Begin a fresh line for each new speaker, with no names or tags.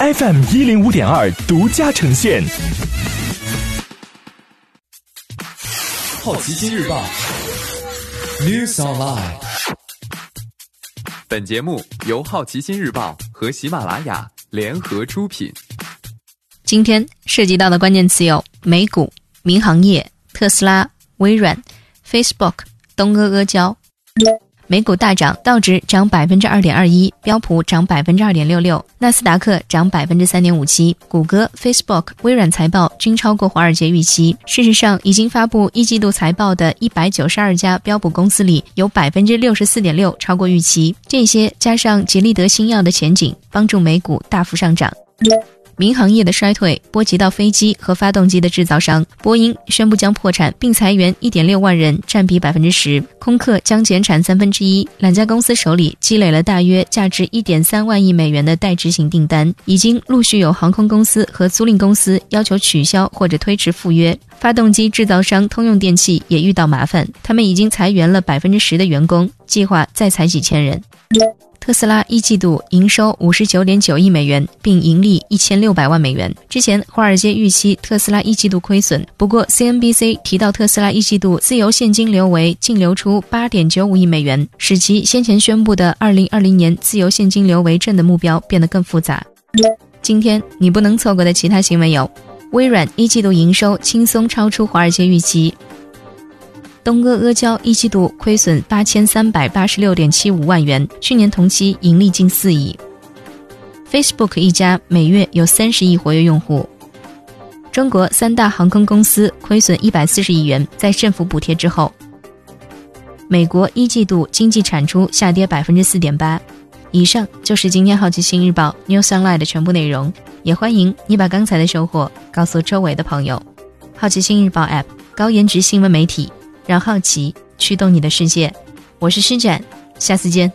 FM 一零五点二独家呈现。好奇心日报，News Online。
本节目由好奇心日报和喜马拉雅联合出品。
今天涉及到的关键词有美股、民航业、特斯拉、微软、Facebook、东阿阿胶。美股大涨，道指涨百分之二点二一，标普涨百分之二点六六，纳斯达克涨百分之三点五七。谷歌、Facebook、微软财报均超过华尔街预期。事实上，已经发布一季度财报的一百九十二家标普公司里，有百分之六十四点六超过预期。这些加上吉利德新药的前景，帮助美股大幅上涨。民航业的衰退波及到飞机和发动机的制造商，波音宣布将破产并裁员一点六万人，占比百分之十；空客将减产三分之一。两家公司手里积累了大约价值一点三万亿美元的待执行订单，已经陆续有航空公司和租赁公司要求取消或者推迟赴约。发动机制造商通用电气也遇到麻烦，他们已经裁员了百分之十的员工，计划再裁几千人。特斯拉一季度营收五十九点九亿美元，并盈利一千六百万美元。之前华尔街预期特斯拉一季度亏损，不过 CNBC 提到特斯拉一季度自由现金流为净流出八点九五亿美元，使其先前宣布的二零二零年自由现金流为正的目标变得更复杂。今天你不能错过的其他新闻有：微软一季度营收轻松超出华尔街预期。东阿阿胶一季度亏损八千三百八十六点七五万元，去年同期盈利近四亿。Facebook 一家每月有三十亿活跃用户。中国三大航空公司亏损一百四十亿元，在政府补贴之后。美国一季度经济产出下跌百分之四点八。以上就是今天好奇心日报 New Sunlight 的全部内容，也欢迎你把刚才的收获告诉周围的朋友。好奇心日报 App 高颜值新闻媒体。让好奇驱动你的世界，我是施展，下次见。